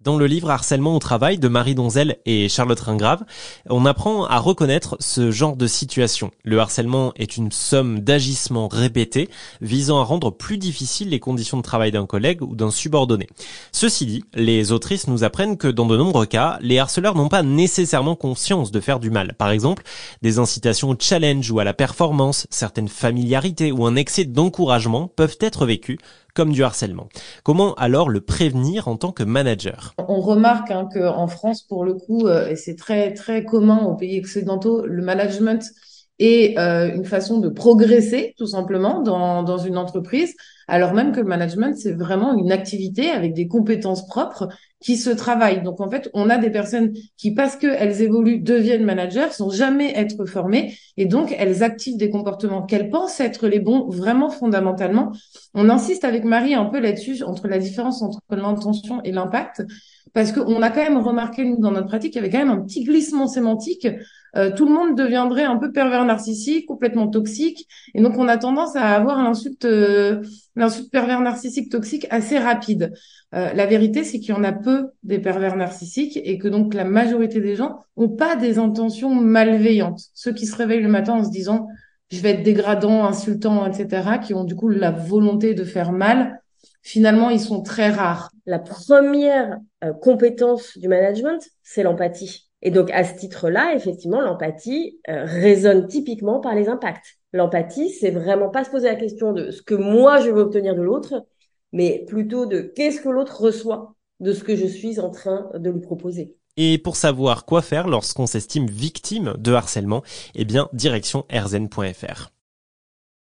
Dans le livre Harcèlement au travail de Marie Donzel et Charlotte Ringrave, on apprend à reconnaître ce genre de situation. Le harcèlement est une somme d'agissements répétés visant à rendre plus difficiles les conditions de travail d'un collègue ou d'un subordonné. Ceci dit, les autrices nous apprennent que dans de nombreux cas, les harceleurs n'ont pas nécessairement conscience de faire du mal. Par exemple, des incitations au challenge ou à la performance, certaines familiarités ou un excès d'encouragement peuvent être vécus comme du harcèlement. Comment alors le prévenir en tant que manager? On remarque hein, qu'en France, pour le coup, euh, et c'est très très commun aux pays occidentaux, le management est euh, une façon de progresser tout simplement dans, dans une entreprise alors même que le management, c'est vraiment une activité avec des compétences propres qui se travaillent. Donc en fait, on a des personnes qui, parce qu'elles évoluent, deviennent managers, sans jamais être formées, et donc elles activent des comportements qu'elles pensent être les bons, vraiment fondamentalement. On insiste avec Marie un peu là-dessus, entre la différence entre l'intention et l'impact, parce qu'on a quand même remarqué, nous, dans notre pratique, qu'il y avait quand même un petit glissement sémantique euh, tout le monde deviendrait un peu pervers narcissique, complètement toxique. Et donc, on a tendance à avoir l'insulte, euh, l'insulte pervers narcissique toxique assez rapide. Euh, la vérité, c'est qu'il y en a peu des pervers narcissiques et que donc la majorité des gens ont pas des intentions malveillantes. Ceux qui se réveillent le matin en se disant je vais être dégradant, insultant, etc., qui ont du coup la volonté de faire mal, finalement, ils sont très rares. La première compétence du management, c'est l'empathie. Et donc, à ce titre-là, effectivement, l'empathie euh, résonne typiquement par les impacts. L'empathie, c'est vraiment pas se poser la question de ce que moi je veux obtenir de l'autre, mais plutôt de qu'est-ce que l'autre reçoit de ce que je suis en train de lui proposer. Et pour savoir quoi faire lorsqu'on s'estime victime de harcèlement, eh bien, direction erzen.fr.